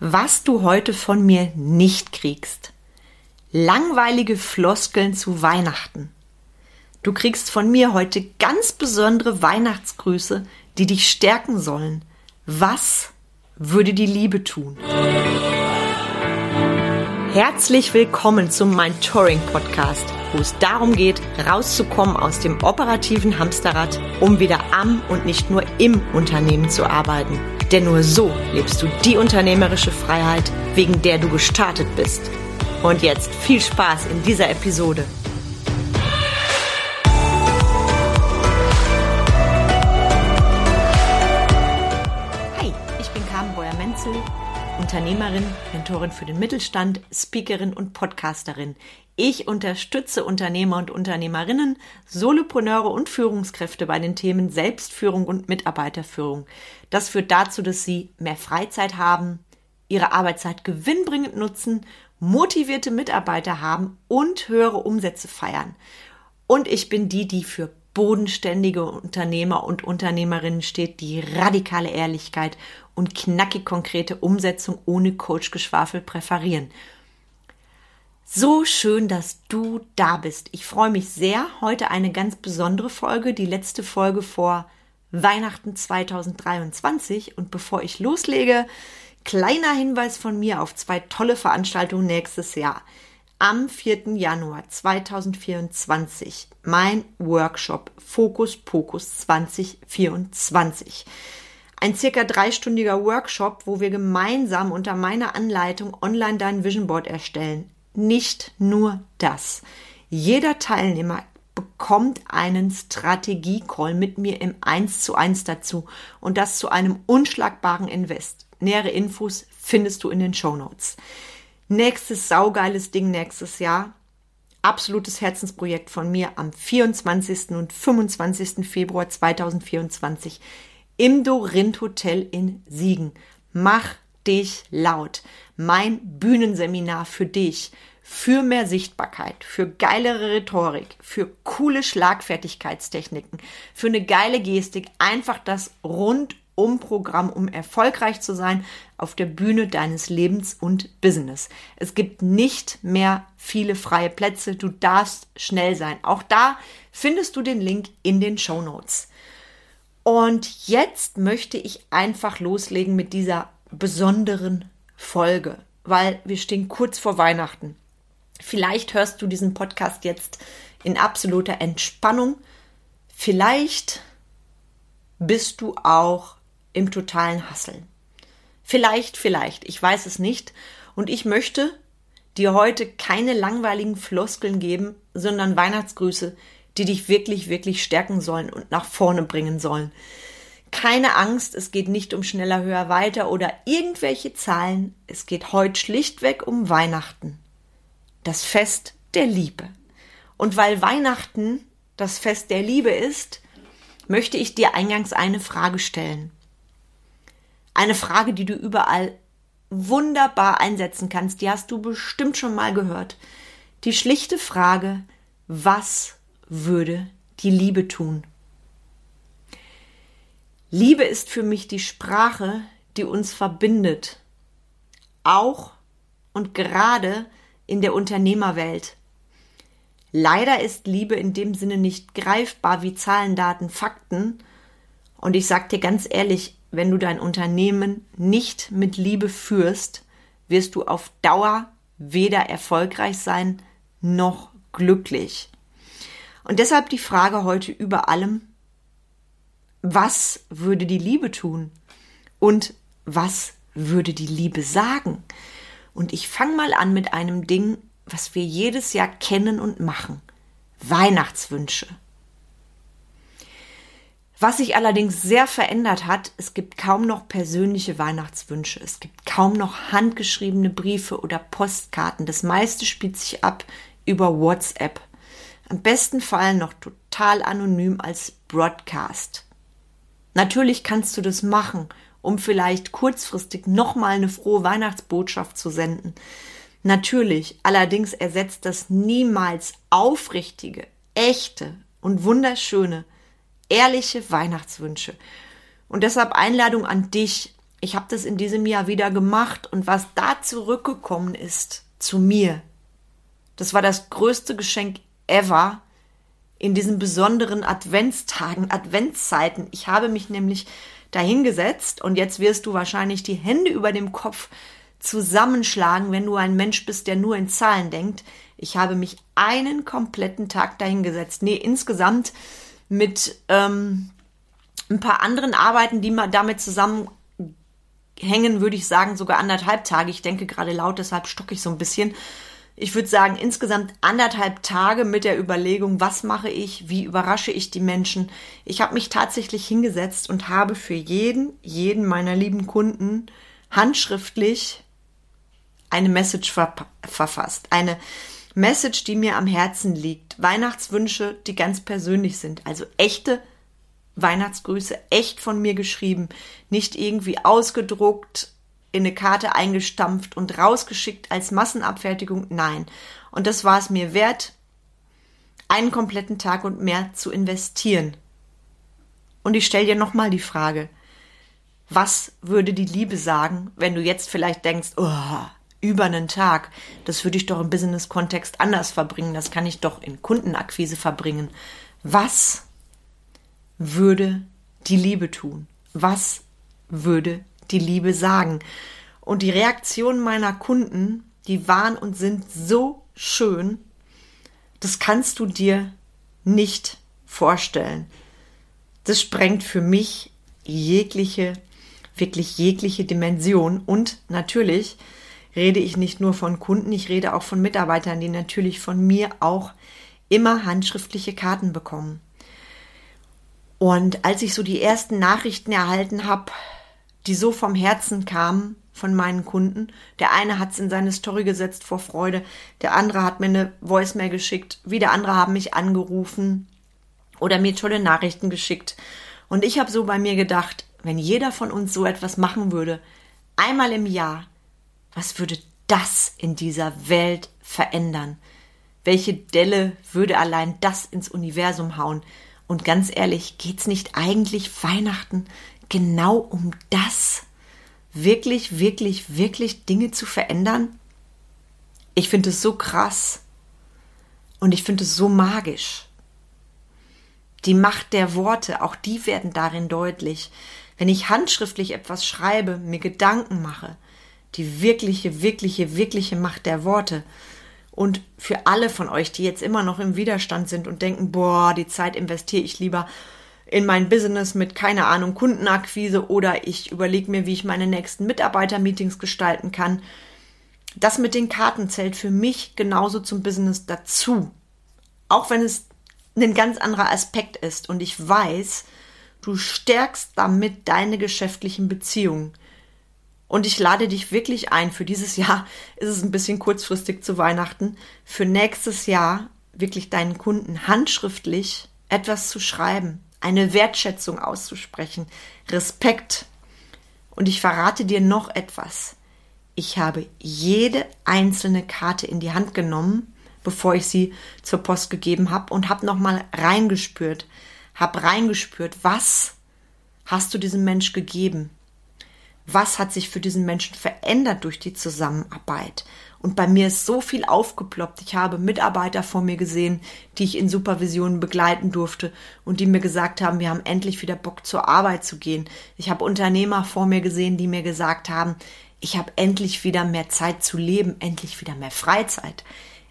was du heute von mir nicht kriegst. Langweilige Floskeln zu Weihnachten. Du kriegst von mir heute ganz besondere Weihnachtsgrüße, die dich stärken sollen. Was würde die Liebe tun? Herzlich willkommen zum Mein Touring Podcast, wo es darum geht, rauszukommen aus dem operativen Hamsterrad, um wieder am und nicht nur im Unternehmen zu arbeiten. Denn nur so lebst du die unternehmerische Freiheit, wegen der du gestartet bist. Und jetzt viel Spaß in dieser Episode. Unternehmerin, Mentorin für den Mittelstand, Speakerin und Podcasterin. Ich unterstütze Unternehmer und Unternehmerinnen, Solopreneure und Führungskräfte bei den Themen Selbstführung und Mitarbeiterführung. Das führt dazu, dass sie mehr Freizeit haben, ihre Arbeitszeit gewinnbringend nutzen, motivierte Mitarbeiter haben und höhere Umsätze feiern. Und ich bin die, die für bodenständige Unternehmer und Unternehmerinnen steht, die radikale Ehrlichkeit und knackig konkrete Umsetzung ohne Coachgeschwafel präferieren. So schön, dass du da bist. Ich freue mich sehr. Heute eine ganz besondere Folge, die letzte Folge vor Weihnachten 2023. Und bevor ich loslege, kleiner Hinweis von mir auf zwei tolle Veranstaltungen nächstes Jahr. Am 4. Januar 2024 mein Workshop Fokus Pokus 2024. Ein circa dreistündiger Workshop, wo wir gemeinsam unter meiner Anleitung online dein Vision Board erstellen nicht nur das. Jeder Teilnehmer bekommt einen Strategie-Call mit mir im 1 zu 1 dazu und das zu einem unschlagbaren Invest. Nähere Infos findest du in den Show Notes. Nächstes saugeiles Ding nächstes Jahr. Absolutes Herzensprojekt von mir am 24. und 25. Februar 2024 im Dorinth Hotel in Siegen. Mach dich laut. Mein Bühnenseminar für dich. Für mehr Sichtbarkeit, für geilere Rhetorik, für coole Schlagfertigkeitstechniken, für eine geile Gestik. Einfach das Rundum-Programm, um erfolgreich zu sein auf der Bühne deines Lebens und Business. Es gibt nicht mehr viele freie Plätze. Du darfst schnell sein. Auch da findest du den Link in den Show Notes. Und jetzt möchte ich einfach loslegen mit dieser besonderen Folge, weil wir stehen kurz vor Weihnachten. Vielleicht hörst du diesen Podcast jetzt in absoluter Entspannung. Vielleicht bist du auch im totalen Hasseln. Vielleicht, vielleicht, ich weiß es nicht. Und ich möchte dir heute keine langweiligen Floskeln geben, sondern Weihnachtsgrüße, die dich wirklich, wirklich stärken sollen und nach vorne bringen sollen. Keine Angst, es geht nicht um schneller, höher, weiter oder irgendwelche Zahlen. Es geht heute schlichtweg um Weihnachten. Das Fest der Liebe. Und weil Weihnachten das Fest der Liebe ist, möchte ich dir eingangs eine Frage stellen. Eine Frage, die du überall wunderbar einsetzen kannst. Die hast du bestimmt schon mal gehört. Die schlichte Frage, was würde die Liebe tun? Liebe ist für mich die Sprache, die uns verbindet. Auch und gerade in der Unternehmerwelt. Leider ist Liebe in dem Sinne nicht greifbar wie Zahlen, Daten, Fakten. Und ich sag dir ganz ehrlich, wenn du dein Unternehmen nicht mit Liebe führst, wirst du auf Dauer weder erfolgreich sein noch glücklich. Und deshalb die Frage heute über allem, was würde die Liebe tun und was würde die Liebe sagen. Und ich fange mal an mit einem Ding, was wir jedes Jahr kennen und machen. Weihnachtswünsche. Was sich allerdings sehr verändert hat, es gibt kaum noch persönliche Weihnachtswünsche, es gibt kaum noch handgeschriebene Briefe oder Postkarten. Das meiste spielt sich ab über WhatsApp. Am besten Fall noch total anonym als Broadcast. Natürlich kannst du das machen, um vielleicht kurzfristig nochmal eine frohe Weihnachtsbotschaft zu senden. Natürlich, allerdings ersetzt das niemals aufrichtige, echte und wunderschöne, ehrliche Weihnachtswünsche. Und deshalb Einladung an dich. ich habe das in diesem Jahr wieder gemacht und was da zurückgekommen ist zu mir, das war das größte Geschenk ever in diesen besonderen Adventstagen, Adventszeiten. Ich habe mich nämlich dahingesetzt und jetzt wirst du wahrscheinlich die Hände über dem Kopf zusammenschlagen, wenn du ein Mensch bist, der nur in Zahlen denkt. Ich habe mich einen kompletten Tag dahingesetzt. Nee, insgesamt mit ähm, ein paar anderen Arbeiten, die mal damit zusammenhängen, würde ich sagen, sogar anderthalb Tage. Ich denke gerade laut, deshalb stocke ich so ein bisschen. Ich würde sagen, insgesamt anderthalb Tage mit der Überlegung, was mache ich, wie überrasche ich die Menschen. Ich habe mich tatsächlich hingesetzt und habe für jeden, jeden meiner lieben Kunden handschriftlich eine Message ver verfasst. Eine Message, die mir am Herzen liegt. Weihnachtswünsche, die ganz persönlich sind. Also echte Weihnachtsgrüße, echt von mir geschrieben. Nicht irgendwie ausgedruckt, in eine Karte eingestampft und rausgeschickt als Massenabfertigung. Nein. Und das war es mir wert, einen kompletten Tag und mehr zu investieren. Und ich stelle dir nochmal die Frage, was würde die Liebe sagen, wenn du jetzt vielleicht denkst, oh, über einen Tag. Das würde ich doch im Business-Kontext anders verbringen. Das kann ich doch in Kundenakquise verbringen. Was würde die Liebe tun? Was würde die Liebe sagen? Und die Reaktionen meiner Kunden, die waren und sind so schön, das kannst du dir nicht vorstellen. Das sprengt für mich jegliche, wirklich jegliche Dimension und natürlich rede ich nicht nur von Kunden, ich rede auch von Mitarbeitern, die natürlich von mir auch immer handschriftliche Karten bekommen. Und als ich so die ersten Nachrichten erhalten habe, die so vom Herzen kamen von meinen Kunden, der eine hat es in seine Story gesetzt vor Freude, der andere hat mir eine Voicemail geschickt, wieder andere haben mich angerufen oder mir tolle Nachrichten geschickt. Und ich habe so bei mir gedacht, wenn jeder von uns so etwas machen würde, einmal im Jahr, was würde das in dieser Welt verändern? Welche Delle würde allein das ins Universum hauen? Und ganz ehrlich, geht's nicht eigentlich Weihnachten genau um das? Wirklich, wirklich, wirklich Dinge zu verändern? Ich finde es so krass und ich finde es so magisch. Die Macht der Worte, auch die werden darin deutlich. Wenn ich handschriftlich etwas schreibe, mir Gedanken mache, die wirkliche, wirkliche, wirkliche Macht der Worte. Und für alle von euch, die jetzt immer noch im Widerstand sind und denken, boah, die Zeit investiere ich lieber in mein Business mit, keine Ahnung, Kundenakquise oder ich überlege mir, wie ich meine nächsten Mitarbeitermeetings gestalten kann. Das mit den Karten zählt für mich genauso zum Business dazu. Auch wenn es ein ganz anderer Aspekt ist und ich weiß, du stärkst damit deine geschäftlichen Beziehungen. Und ich lade dich wirklich ein. Für dieses Jahr ist es ein bisschen kurzfristig zu Weihnachten. Für nächstes Jahr wirklich deinen Kunden handschriftlich etwas zu schreiben, eine Wertschätzung auszusprechen, Respekt. Und ich verrate dir noch etwas. Ich habe jede einzelne Karte in die Hand genommen, bevor ich sie zur Post gegeben habe und habe nochmal reingespürt, habe reingespürt, was hast du diesem Mensch gegeben? was hat sich für diesen Menschen verändert durch die Zusammenarbeit. Und bei mir ist so viel aufgeploppt. Ich habe Mitarbeiter vor mir gesehen, die ich in Supervisionen begleiten durfte und die mir gesagt haben, wir haben endlich wieder Bock zur Arbeit zu gehen. Ich habe Unternehmer vor mir gesehen, die mir gesagt haben, ich habe endlich wieder mehr Zeit zu leben, endlich wieder mehr Freizeit.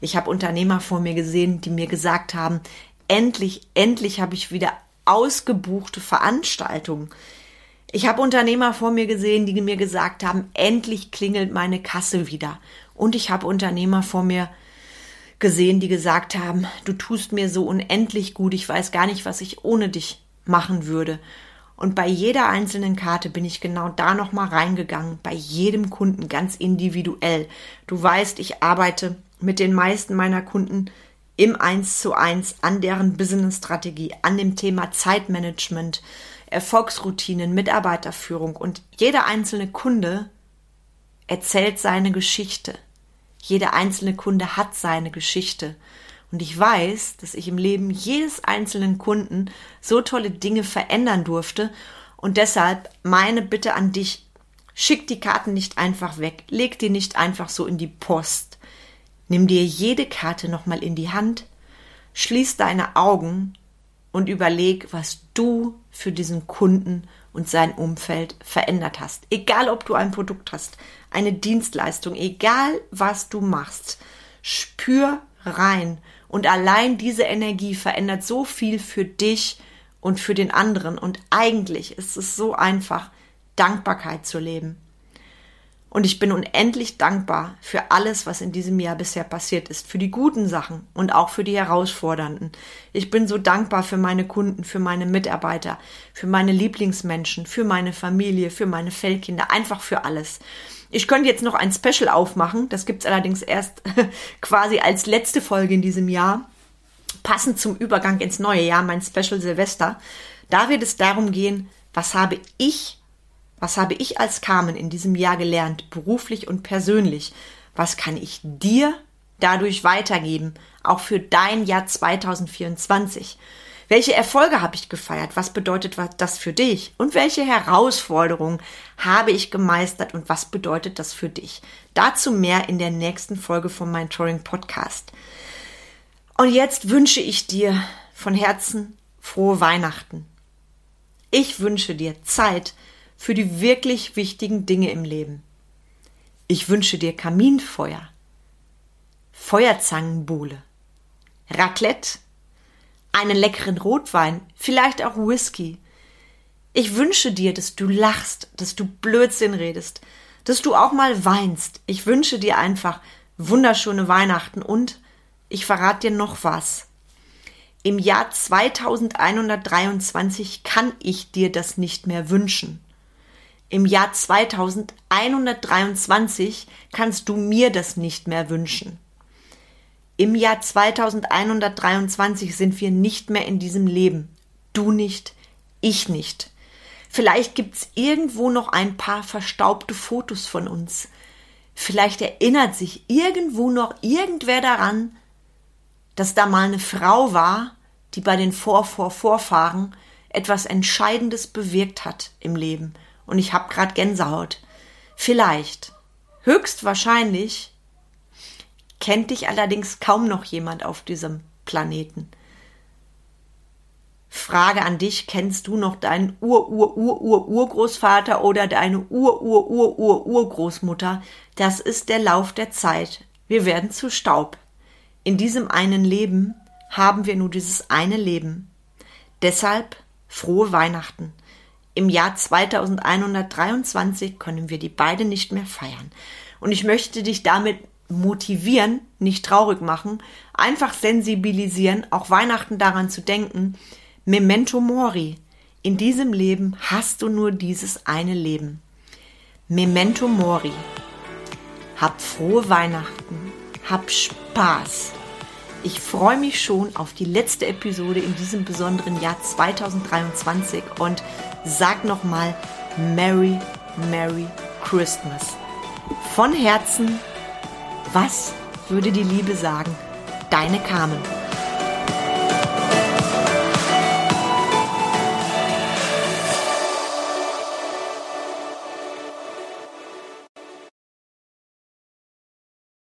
Ich habe Unternehmer vor mir gesehen, die mir gesagt haben, endlich, endlich habe ich wieder ausgebuchte Veranstaltungen. Ich habe Unternehmer vor mir gesehen, die mir gesagt haben, endlich klingelt meine Kasse wieder. Und ich habe Unternehmer vor mir gesehen, die gesagt haben, du tust mir so unendlich gut, ich weiß gar nicht, was ich ohne dich machen würde. Und bei jeder einzelnen Karte bin ich genau da nochmal reingegangen, bei jedem Kunden ganz individuell. Du weißt, ich arbeite mit den meisten meiner Kunden im Eins zu eins an deren Business-Strategie, an dem Thema Zeitmanagement, Erfolgsroutinen, Mitarbeiterführung und jeder einzelne Kunde erzählt seine Geschichte. Jeder einzelne Kunde hat seine Geschichte. Und ich weiß, dass ich im Leben jedes einzelnen Kunden so tolle Dinge verändern durfte. Und deshalb meine Bitte an dich, Schick die Karten nicht einfach weg, leg die nicht einfach so in die Post. Nimm dir jede Karte nochmal in die Hand, schließ deine Augen und überleg, was du für diesen Kunden und sein Umfeld verändert hast. Egal, ob du ein Produkt hast, eine Dienstleistung, egal was du machst, spür rein und allein diese Energie verändert so viel für dich und für den anderen und eigentlich ist es so einfach, Dankbarkeit zu leben. Und ich bin unendlich dankbar für alles, was in diesem Jahr bisher passiert ist, für die guten Sachen und auch für die herausfordernden. Ich bin so dankbar für meine Kunden, für meine Mitarbeiter, für meine Lieblingsmenschen, für meine Familie, für meine Fellkinder, einfach für alles. Ich könnte jetzt noch ein Special aufmachen, das gibt's allerdings erst quasi als letzte Folge in diesem Jahr, passend zum Übergang ins neue Jahr, mein Special Silvester. Da wird es darum gehen, was habe ich was habe ich als Carmen in diesem Jahr gelernt, beruflich und persönlich? Was kann ich dir dadurch weitergeben, auch für dein Jahr 2024? Welche Erfolge habe ich gefeiert? Was bedeutet das für dich? Und welche Herausforderungen habe ich gemeistert und was bedeutet das für dich? Dazu mehr in der nächsten Folge von meinem Touring Podcast. Und jetzt wünsche ich dir von Herzen frohe Weihnachten. Ich wünsche dir Zeit, für die wirklich wichtigen Dinge im Leben. Ich wünsche dir Kaminfeuer, Feuerzangenbowle, Raclette, einen leckeren Rotwein, vielleicht auch Whisky. Ich wünsche dir, dass du lachst, dass du Blödsinn redest, dass du auch mal weinst. Ich wünsche dir einfach wunderschöne Weihnachten und ich verrate dir noch was. Im Jahr 2123 kann ich dir das nicht mehr wünschen. Im Jahr 2123 kannst du mir das nicht mehr wünschen. Im Jahr 2123 sind wir nicht mehr in diesem Leben. Du nicht, ich nicht. Vielleicht gibt's irgendwo noch ein paar verstaubte Fotos von uns. Vielleicht erinnert sich irgendwo noch irgendwer daran, dass da mal eine Frau war, die bei den Vorvorvorfahren etwas Entscheidendes bewirkt hat im Leben und ich habe gerade Gänsehaut. Vielleicht, höchstwahrscheinlich, kennt dich allerdings kaum noch jemand auf diesem Planeten. Frage an dich, kennst du noch deinen Ur-Ur-Ur-Ur-Urgroßvater oder deine Ur-Ur-Ur-Ur-Urgroßmutter? Das ist der Lauf der Zeit. Wir werden zu Staub. In diesem einen Leben haben wir nur dieses eine Leben. Deshalb frohe Weihnachten. Im Jahr 2123 können wir die beide nicht mehr feiern. Und ich möchte dich damit motivieren, nicht traurig machen, einfach sensibilisieren, auch Weihnachten daran zu denken, Memento Mori. In diesem Leben hast du nur dieses eine Leben. Memento Mori. Hab frohe Weihnachten. Hab Spaß. Ich freue mich schon auf die letzte Episode in diesem besonderen Jahr 2023 und sag nochmal Merry, Merry Christmas. Von Herzen, was würde die Liebe sagen? Deine Carmen.